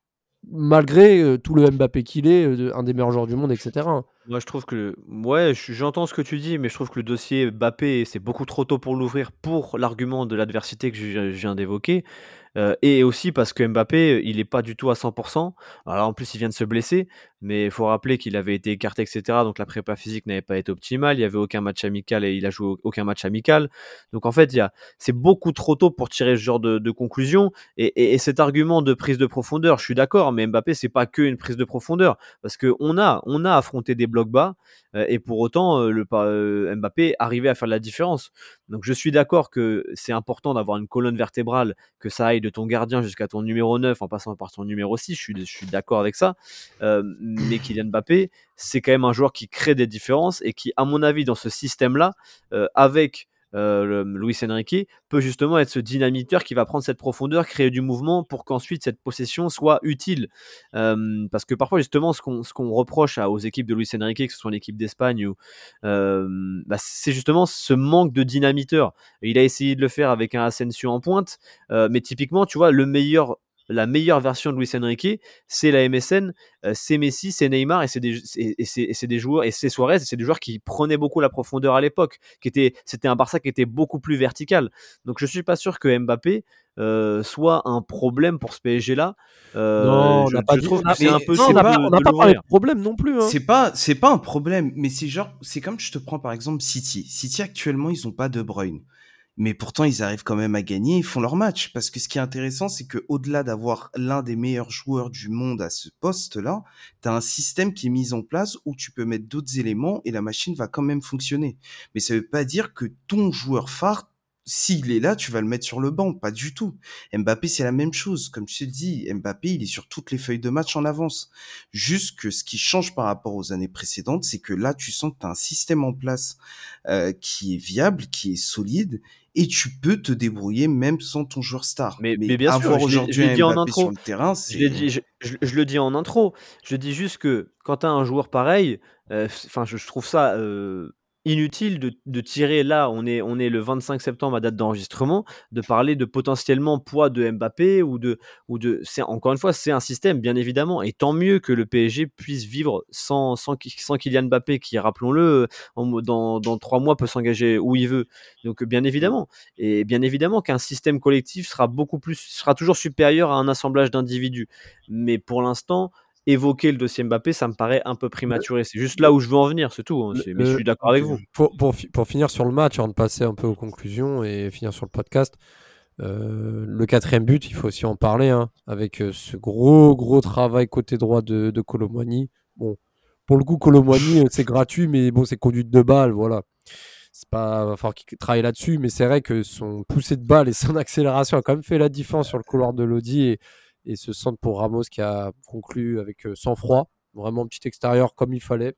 Speaker 1: Malgré euh, tout le Mbappé qu'il est, euh, un des meilleurs joueurs du monde, etc.
Speaker 5: Moi, je trouve que, ouais, j'entends ce que tu dis, mais je trouve que le dossier Mbappé, c'est beaucoup trop tôt pour l'ouvrir pour l'argument de l'adversité que je viens d'évoquer. Euh, et aussi parce que Mbappé, il n'est pas du tout à 100%. Alors en plus, il vient de se blesser, mais il faut rappeler qu'il avait été écarté, etc. Donc la prépa physique n'avait pas été optimale. Il n'y avait aucun match amical et il a joué aucun match amical. Donc en fait, c'est beaucoup trop tôt pour tirer ce genre de, conclusion. Et, et, cet argument de prise de profondeur, je suis d'accord, mais Mbappé, c'est pas que une prise de profondeur, parce que on a, on a affronté des blocs bas, et pour autant, le, Mbappé arrivait à faire la différence. Donc je suis d'accord que c'est important d'avoir une colonne vertébrale, que ça aille de ton gardien jusqu'à ton numéro 9 en passant par ton numéro 6, je suis, je suis d'accord avec ça. mais Kylian Mbappé, c'est quand même un joueur qui crée des différences et qui, à mon avis, dans ce système-là, avec euh, Luis Enrique, peut justement être ce dynamiteur qui va prendre cette profondeur, créer du mouvement pour qu'ensuite cette possession soit utile. Euh, parce que parfois, justement, ce qu'on reproche aux équipes de Luis Enrique, que ce soit l'équipe d'Espagne, euh, bah, c'est justement ce manque de dynamiteur. Il a essayé de le faire avec un Asensio en pointe, mais typiquement, tu vois, le meilleur la meilleure version de Luis Enrique, c'est la MSN, euh, c'est Messi, c'est Neymar et c'est des, et des joueurs et c'est Suarez, c'est des joueurs qui prenaient beaucoup la profondeur à l'époque, qui était, c'était un Barça qui était beaucoup plus vertical. Donc je suis pas sûr que Mbappé euh, soit un problème pour ce PSG là.
Speaker 1: Euh, non, on n'a pas c'est un peu. on n'a pas, parlé de problème non plus. Hein.
Speaker 6: C'est pas, c'est pas un problème, mais c'est genre, c'est comme je te prends par exemple City. City actuellement ils ont pas de Bruyne mais pourtant ils arrivent quand même à gagner, ils font leur match. Parce que ce qui est intéressant, c'est que au-delà d'avoir l'un des meilleurs joueurs du monde à ce poste-là, tu as un système qui est mis en place où tu peux mettre d'autres éléments et la machine va quand même fonctionner. Mais ça veut pas dire que ton joueur phare s'il est là, tu vas le mettre sur le banc, pas du tout. Mbappé, c'est la même chose. Comme tu te dis, Mbappé, il est sur toutes les feuilles de match en avance. Juste que ce qui change par rapport aux années précédentes, c'est que là, tu sens que tu un système en place euh, qui est viable, qui est solide, et tu peux te débrouiller même sans ton joueur star.
Speaker 5: Mais, bien sûr, aujourd'hui je, en intro. sur le terrain, je, je, le dis en intro. Je dis juste que quand tu as un joueur pareil, euh, enfin, je, trouve ça euh, inutile de, tirer là, on est, on est le 25 septembre à date d'enregistrement, de parler de potentiellement poids de Mbappé ou de, ou de, c'est encore une fois, c'est un système bien évidemment, et tant mieux que le PSG puisse vivre sans, sans, sans Kylian Mbappé, qui rappelons-le, dans, dans trois mois peut s'engager où il veut. Donc bien évidemment, et bien évidemment qu'un système collectif sera beaucoup plus, sera toujours supérieur à un assemblage d'individus. Mais pour l'instant, évoquer le dossier Mbappé, ça me paraît un peu prématuré. C'est juste là où je veux en venir, c'est tout. Hein. mais je suis d'accord avec vous.
Speaker 1: Pour, pour, finir sur le match, avant de passer un peu aux conclusions et finir sur le podcast, euh, le quatrième but, il faut aussi en parler, hein, avec euh, ce gros, gros travail côté droit de, de Bon, pour le coup, Colomwani, euh, c'est gratuit, mais bon, c'est conduite de balle, voilà. C'est pas, va falloir qu'il travaille là-dessus, mais c'est vrai que son poussée de balle et son accélération a quand même fait la différence sur le couloir de Lodi et, et ce centre pour Ramos qui a conclu avec euh, sang-froid, vraiment petit extérieur comme il fallait,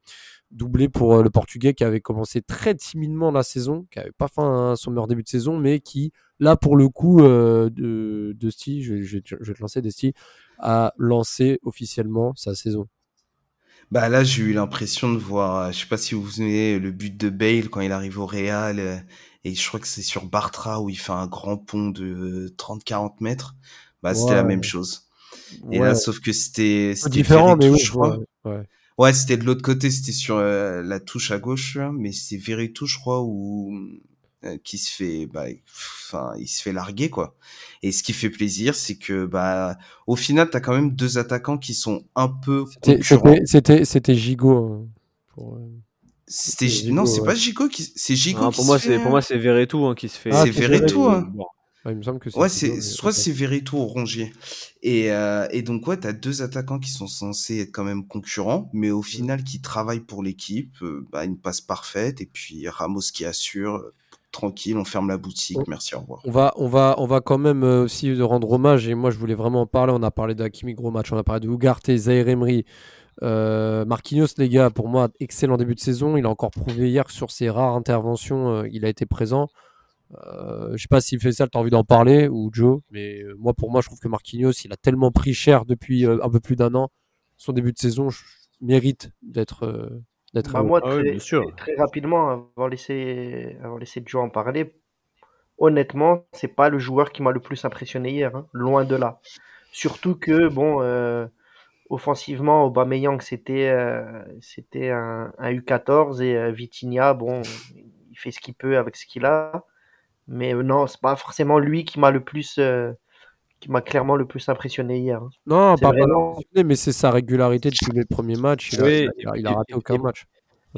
Speaker 1: doublé pour euh, le Portugais qui avait commencé très timidement la saison, qui n'avait pas fait son meilleur début de saison, mais qui, là pour le coup, euh, de, de je, vais te lancer Desti, a lancé officiellement sa saison.
Speaker 6: Bah là, j'ai eu l'impression de voir, je sais pas si vous vous souvenez, le but de Bale quand il arrive au Real, et je crois que c'est sur Bartra où il fait un grand pont de 30-40 mètres. Bah, c'était la même chose. Et là, sauf que c'était
Speaker 1: différent, mais oui,
Speaker 6: je crois. Ouais, c'était de l'autre côté, c'était sur euh, la touche à gauche, mais c'est Veretout, je crois, où euh, qui se fait, bah, enfin, il se fait larguer quoi. Et ce qui fait plaisir, c'est que bah, au final, t'as quand même deux attaquants qui sont un peu
Speaker 1: C'était, c'était Gigot. Hein,
Speaker 6: pour... Euh, c'était non, c'est pas Gigot qui, c'est Gigot.
Speaker 5: pour, moi, c'est, pour moi, c'est Veretout hein, qui se fait.
Speaker 6: Ah, c'est Veretout. Hein.
Speaker 1: Ah, il me semble que
Speaker 6: c'est. Ouais, c'est soit c'est Verito ou Rongier. Et, euh, et donc ouais, t'as deux attaquants qui sont censés être quand même concurrents, mais au final qui travaillent pour l'équipe. Euh, bah, une passe parfaite et puis Ramos qui assure. tranquille, on ferme la boutique. Merci, au revoir.
Speaker 1: On va, on va, on va quand même euh, aussi rendre hommage. Et moi, je voulais vraiment en parler. On a parlé d'Akimi gros match, on a parlé de Ugarte, Zaire Emery. Marquinhos, les gars, pour moi, excellent début de saison. Il a encore prouvé hier sur ses rares interventions, il a été présent. Euh, je sais pas s'il fait ça, tu as envie d'en parler ou Joe, mais euh, moi pour moi je trouve que Marquinhos il a tellement pris cher depuis euh, un peu plus d'un an. Son début de saison mérite d'être d'être.
Speaker 4: Bah, moi ah très, très, rapidement avant laisser avant laisser Joe en parler. Honnêtement, c'est pas le joueur qui m'a le plus impressionné hier, hein, loin de là. Surtout que bon, offensivement, Aubameyang c'était c'était un, un, U14 et Vitinha, bon, il fait ce qu'il peut avec ce qu'il a. Mais non, c'est pas forcément lui qui m'a le plus, euh, qui m'a clairement le plus impressionné hier. Hein.
Speaker 1: Non, pas vraiment... mais c'est sa régularité depuis les premiers matchs. Il, a, raté aucun match.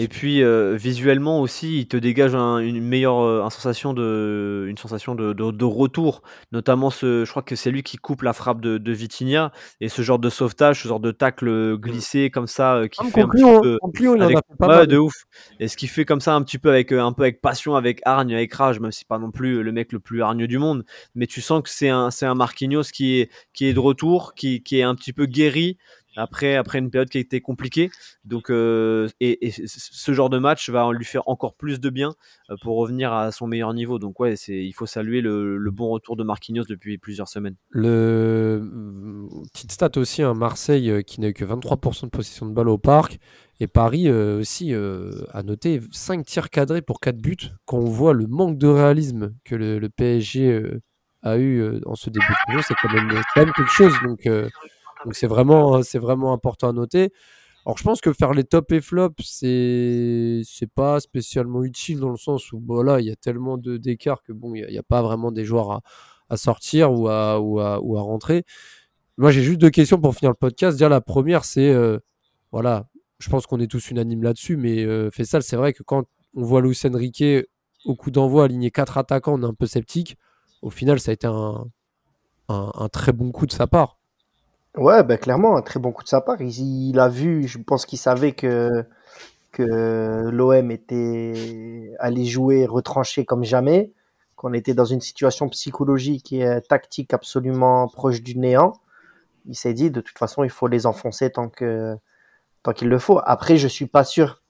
Speaker 5: Et puis euh, visuellement aussi, il te dégage une meilleure euh, sensation de une sensation de, de, retour, notamment ce, je crois que c'est lui qui coupe la frappe de, de Vitinha et ce genre de sauvetage, ce genre de tacle glissé comme ça euh, qui fait un petit peu
Speaker 1: avec,
Speaker 5: de ouf. Et ce qui fait comme ça un petit peu avec un peu avec passion, avec hargne, avec rage, même si pas non plus le mec le plus hargneux du monde, mais tu sens que c'est un c'est un Marquinhos qui est qui est de retour, qui qui est un petit peu guéri après, après une période qui a été compliquée. Donc, euh, et, ce genre de match va lui faire encore plus de bien euh, pour revenir à son meilleur niveau. Donc, ouais, il faut saluer le, bon retour de Marquinhos depuis plusieurs semaines.
Speaker 1: Le petite stat aussi, un Marseille euh, qui n'a eu que 23% de possession de balle au parc. Et Paris aussi a noté 5 tirs cadrés pour 4 buts. Quand on voit le manque de réalisme que le, PSG a eu en ce début de saison, c'est quand, même quelque chose. Donc, donc c'est vraiment, c'est vraiment important à noter. Alors je pense que faire les top et flop, c'est c'est pas spécialement utile dans le sens où voilà, il y a tellement de d'écart que bon, il n'y a, pas vraiment des joueurs à, à sortir ou à, ou à, ou à rentrer. Moi, j'ai juste deux questions pour finir le podcast. Déjà, la première, c'est euh, voilà, je pense qu'on est tous unanimes là-dessus, mais euh, ça c'est vrai que quand on voit Luis Enrique au coup d'envoi aligner quatre attaquants, on est un peu sceptique. Au final, ça a été un, un, un très bon coup de sa part.
Speaker 4: Ouais, ben clairement, un très bon coup de sa part. Il, a vu, je pense qu'il savait que, que l'OM était allé jouer retranché comme jamais, qu'on était dans une situation psychologique et tactique absolument proche du néant. Il s'est dit, de toute façon, il faut les enfoncer tant que tant qu'il le faut. Après, je suis pas sûr,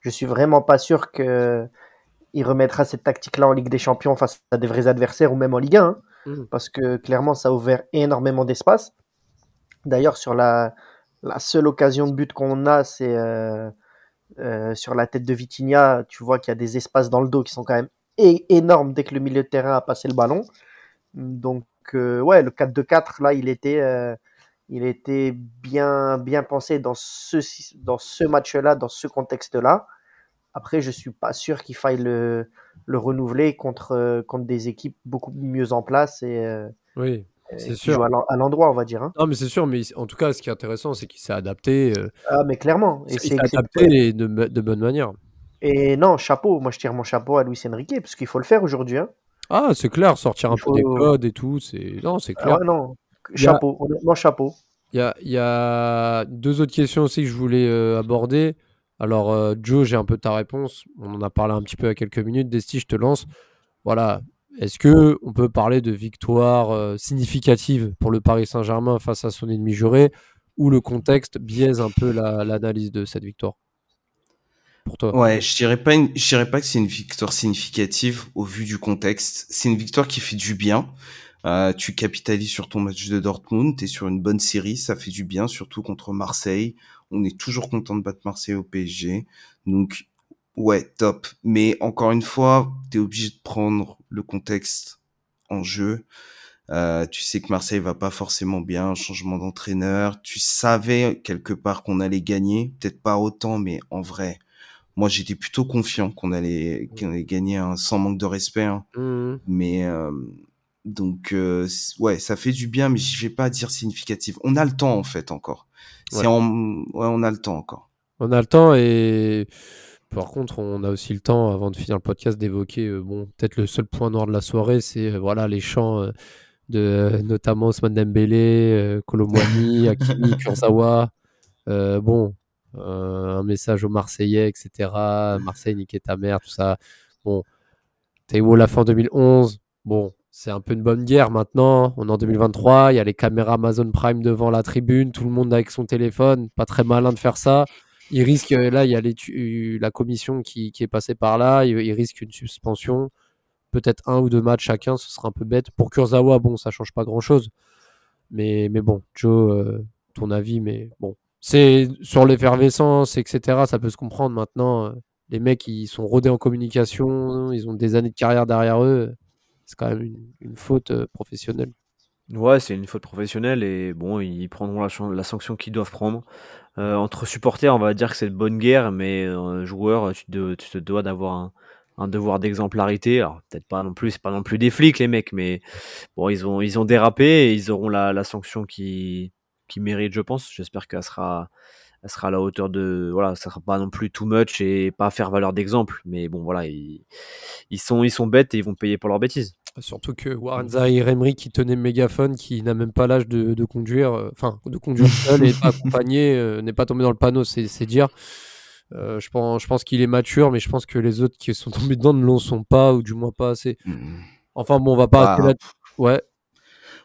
Speaker 4: je suis vraiment pas sûr que il remettra cette tactique-là en Ligue des Champions face à des vrais adversaires ou même en Ligue 1, hein. mmh. parce que clairement, ça a ouvert énormément d'espace. D'ailleurs, sur la, seule occasion de but qu'on a, c'est euh, euh, sur la tête de Vitinha. Tu vois qu'il y a des espaces dans le dos qui sont quand même énormes dès que le milieu de terrain a passé le ballon. Donc, euh, ouais, le 4-2-4, là, il était, il était bien, pensé dans ce, match-là, dans ce contexte-là. Après, je suis pas sûr qu'il faille le, le renouveler contre, des équipes beaucoup mieux en place.
Speaker 1: Oui. C'est sûr.
Speaker 4: à l'endroit, on va dire. Hein.
Speaker 1: Non, mais c'est sûr, mais en tout cas, ce qui est intéressant, c'est qu'il s'est adapté. Euh,
Speaker 4: ah, mais clairement.
Speaker 1: Et il s'est adapté de, de, bonne manière.
Speaker 4: Et non, chapeau. Moi, je tire mon chapeau à Luis Enrique, parce qu'il faut le faire aujourd'hui. Hein.
Speaker 1: Ah, c'est clair, sortir un peu des codes et tout. C'est... Non, c'est clair.
Speaker 4: Ah, non, chapeau, a... honnêtement, chapeau.
Speaker 1: Il y a, y a, deux autres questions aussi que je voulais euh, aborder. Alors, euh, Joe, j'ai un peu ta réponse. On en a parlé un petit peu à quelques minutes. Desti, je te lance. Voilà, est-ce que on peut parler de victoire euh, significative pour le Paris Saint-Germain face à son ennemi juré ou le contexte biaise un peu l'analyse de cette victoire? Pour toi
Speaker 6: Ouais, je dirais pas, je dirais pas que c'est une victoire significative au vu du contexte. C'est une victoire qui fait du bien. Euh, tu capitalises sur ton match de Dortmund, tu sur une bonne série, ça fait du bien, surtout contre Marseille. On est toujours content de battre Marseille au PSG. Donc Ouais, top. Mais encore une fois, tu es obligé de prendre le contexte en jeu. Euh, tu sais que Marseille va pas forcément bien, changement d'entraîneur. Tu savais quelque part qu'on allait gagner, peut-être pas autant, mais en vrai, moi j'étais plutôt confiant qu'on allait, qu'on allait gagner sans manque de respect. Hein. Mmh. Mais euh, donc euh, ouais, ça fait du bien, mais je vais pas dire significatif. On a le temps en fait encore. C'est ouais, on a le temps encore.
Speaker 1: On a le temps et par contre, on a aussi le temps, avant de finir le podcast, d'évoquer euh, bon, peut-être le seul point noir de la soirée, c'est euh, voilà les chants euh, de notamment Osman Dembélé, Colomwani, Hakimi, Kurzawa. bon, un message aux Marseillais, etc. Marseille, niquez ta mère, tout ça. Bon, Théo la fin 2011. Bon, c'est un peu une bonne guerre maintenant. On est en 2023. Il y a les caméras Amazon Prime devant la tribune. Tout le monde avec son téléphone. Pas très malin de faire ça il risque, là, il y a la commission qui, est passée par là, il, risque une suspension, peut-être un ou deux matchs chacun, ce sera un peu bête. Pour Kurzawa, bon, ça change pas grand-chose. Mais, mais bon, Joe, euh, ton avis, mais bon. C'est sur l'effervescence, etc., ça peut se comprendre maintenant. Euh, les mecs, ils sont rodés en communication, ils ont des années de carrière derrière eux. C'est quand même une, faute euh, professionnelle.
Speaker 5: Ouais, c'est une faute professionnelle et bon, ils prendront la, la sanction qu'ils doivent prendre. Euh, entre supporters, on va dire que c'est de bonne guerre, mais euh, joueur, tu, te dois d'avoir un, devoir d'exemplarité. Alors peut-être pas non plus, c'est pas non plus des flics les mecs, mais bon, ils ont ils ont dérapé et ils auront la, sanction qui qui mérite, je pense. J'espère qu'elle sera elle sera à la hauteur de voilà, ça sera pas non plus too much et pas faire valeur d'exemple. Mais bon voilà, ils, sont ils sont bêtes et ils vont payer pour leurs bêtises.
Speaker 1: Surtout que Warren Zahir Emery qui tenait le mégaphone, qui n'a même pas l'âge de, conduire, euh, enfin de conduire seul et pas accompagné, euh, n'est pas tombé dans le panneau, c'est dire. Euh, je pense, je pense qu'il est mature, mais je pense que les autres qui sont tombés dedans ne l'en sont pas, ou du moins pas assez. Mmh. Enfin bon, on va pas. Bah, ouais.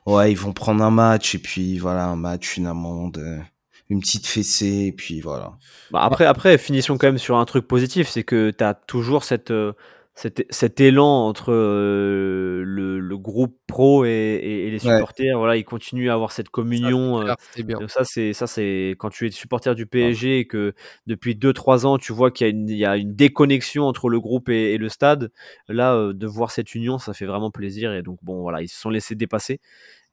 Speaker 6: Ouais, ils vont prendre un match et puis voilà, un match, une amende une petite fessée, et puis voilà.
Speaker 5: Bah après, après, finissons quand même sur un truc positif, c'est que tu as toujours cette, euh, cet, cet, élan entre euh, le, le, groupe pro et, et, les supporters. Voilà, ils continuent à avoir cette communion. Ça, euh, c'est ça, c'est quand tu es supporter du PSG et que depuis 2-3 ans, tu vois qu'il y, a une, il y a une déconnexion entre le groupe et, le stade. Là, de voir cette union, ça fait vraiment plaisir. Et donc, bon, voilà, ils se sont laissés dépasser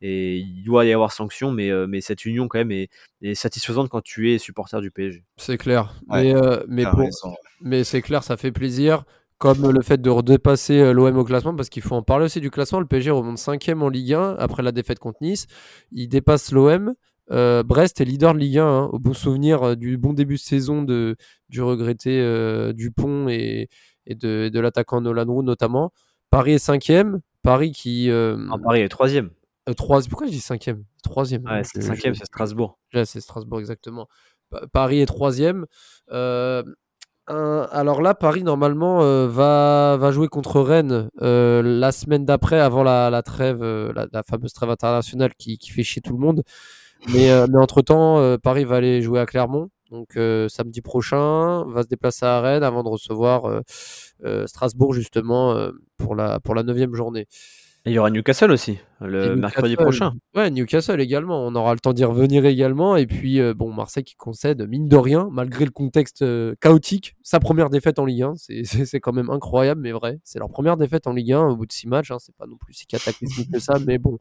Speaker 5: et il doit y avoir sanction, mais, mais cette union quand même est, satisfaisante quand tu es supporter du PSG.
Speaker 1: C'est clair, mais, mais, mais c'est clair, ça fait plaisir. Comme le fait de redépasser euh, l'OM au classement, parce qu'il faut en parler aussi du classement. Le PSG remonte 5 en Ligue 1 après la défaite contre Nice. Il dépasse l'OM. Brest est leader de Ligue 1, hein, au bon souvenir du bon début de saison de, du regretté Dupont et, et de, de l'attaquant Nolan Roux notamment. Paris est cinquième. Paris qui.
Speaker 5: Paris est troisième.
Speaker 1: Euh, pourquoi je dis cinquième? Troisième.
Speaker 5: Ouais, c'est cinquième, c'est Strasbourg.
Speaker 1: Ouais, c'est Strasbourg, exactement. Paris est troisième. Euh, alors là, Paris, normalement, euh, va, jouer contre Rennes la semaine d'après, avant la, trêve, la, fameuse trêve internationale qui, fait chier tout le monde. Mais, entre-temps, Paris va aller jouer à Clermont. Donc samedi prochain, va se déplacer à Rennes avant de recevoir Strasbourg, justement, pour la neuvième journée
Speaker 5: il y aura Newcastle aussi, le mercredi prochain.
Speaker 1: Ouais, Newcastle également. On aura le temps d'y revenir également. Et puis, euh, bon, Marseille qui concède, mine de rien, malgré le contexte euh, chaotique, sa première défaite en Ligue 1. C'est quand même incroyable, mais vrai. C'est leur première défaite en Ligue 1 au bout de six matchs. Hein. C'est pas non plus si cataclysmique que ça, mais bon,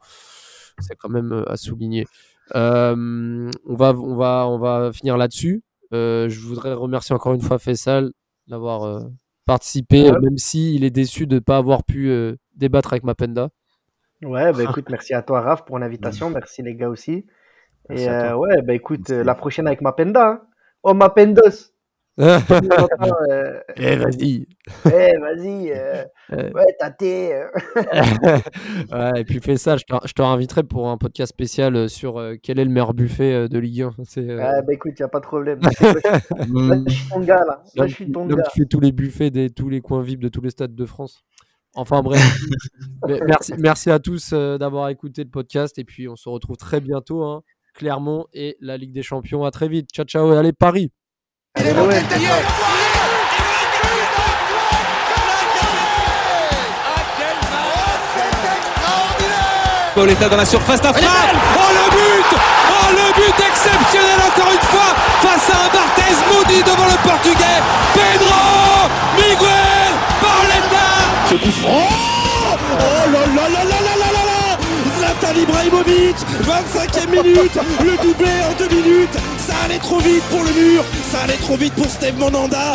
Speaker 1: c'est quand même euh, à souligner. on, va, on, va, on va finir là-dessus. je voudrais remercier encore une fois Faisal d'avoir participé, même s'il est déçu de ne pas avoir pu débattre avec Mapenda.
Speaker 4: Ouais, bah écoute, merci à toi, Raph, pour l'invitation. Merci les gars aussi. et euh, ouais, bah écoute, euh, la prochaine avec Mapenda. Hein. Oh, Mapendos
Speaker 1: euh, Eh, vas-y.
Speaker 4: Eh, vas-y. ouais, tâté.
Speaker 1: ouais, et puis fais ça, je te, réinviterai pour un podcast spécial sur quel est le meilleur buffet de Ligue 1.
Speaker 4: Ouais, bah écoute, il n'y a pas de problème. là, je suis ton gars, là. là je suis ton gars.
Speaker 1: Tu fais tous les buffets des tous les coins vifs de tous les stades de France. Enfin bref, merci, merci à tous euh, d'avoir écouté le podcast et puis on se retrouve très bientôt. Hein. Clermont et la Ligue des Champions. À très vite. Ciao, ciao et allez Paris. Allez,
Speaker 2: Pauletta dans la surface d'affaire. Oh le but. Oh le but exceptionnel encore une fois face à un Barthez maudit devant le portugais. Pedro Miguel Pauletta
Speaker 3: Ce coup Oh Oh là là là là là là là là. Zlatan Ibrahimovic 25e minute. Le doublé en deux minutes allait trop vite pour le mur Ça allait trop vite pour Steve Monanda